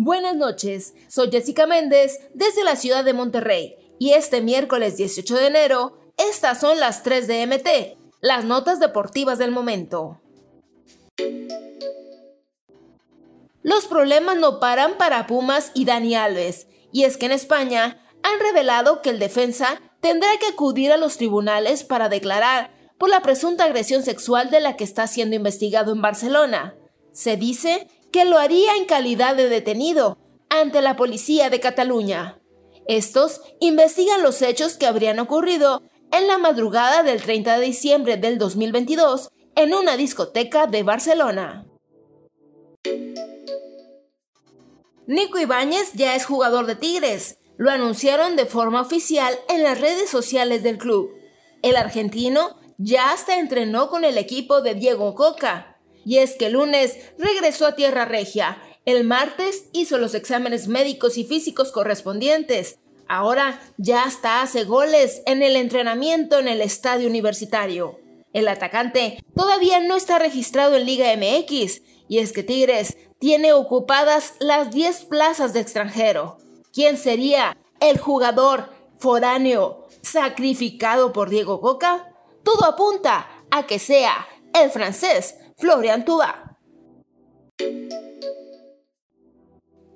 Buenas noches, soy Jessica Méndez desde la ciudad de Monterrey y este miércoles 18 de enero, estas son las 3 de MT, las notas deportivas del momento. Los problemas no paran para Pumas y Dani Alves, y es que en España han revelado que el defensa tendrá que acudir a los tribunales para declarar por la presunta agresión sexual de la que está siendo investigado en Barcelona. Se dice que lo haría en calidad de detenido ante la policía de Cataluña. Estos investigan los hechos que habrían ocurrido en la madrugada del 30 de diciembre del 2022 en una discoteca de Barcelona. Nico Ibáñez ya es jugador de Tigres. Lo anunciaron de forma oficial en las redes sociales del club. El argentino ya hasta entrenó con el equipo de Diego Coca, y es que el lunes regresó a Tierra Regia. El martes hizo los exámenes médicos y físicos correspondientes. Ahora ya hasta hace goles en el entrenamiento en el estadio universitario. El atacante todavía no está registrado en Liga MX y es que Tigres tiene ocupadas las 10 plazas de extranjero. ¿Quién sería el jugador foráneo sacrificado por Diego Coca? Todo apunta a que sea el francés Florian Tuba.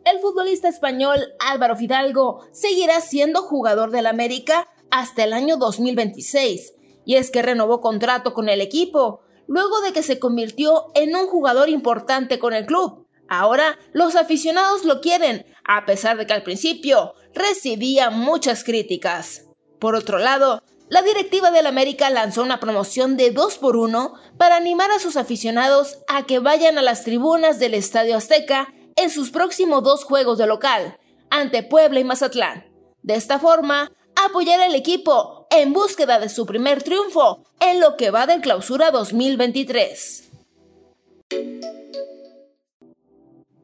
El futbolista español Álvaro Fidalgo seguirá siendo jugador del América hasta el año 2026, y es que renovó contrato con el equipo, luego de que se convirtió en un jugador importante con el club. Ahora los aficionados lo quieren, a pesar de que al principio recibía muchas críticas. Por otro lado, la directiva del América lanzó una promoción de 2 por 1 para animar a sus aficionados a que vayan a las tribunas del Estadio Azteca en sus próximos dos juegos de local, ante Puebla y Mazatlán. De esta forma, apoyar al equipo en búsqueda de su primer triunfo en lo que va de clausura 2023.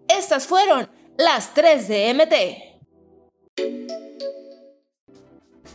Estas fueron las 3 de MT.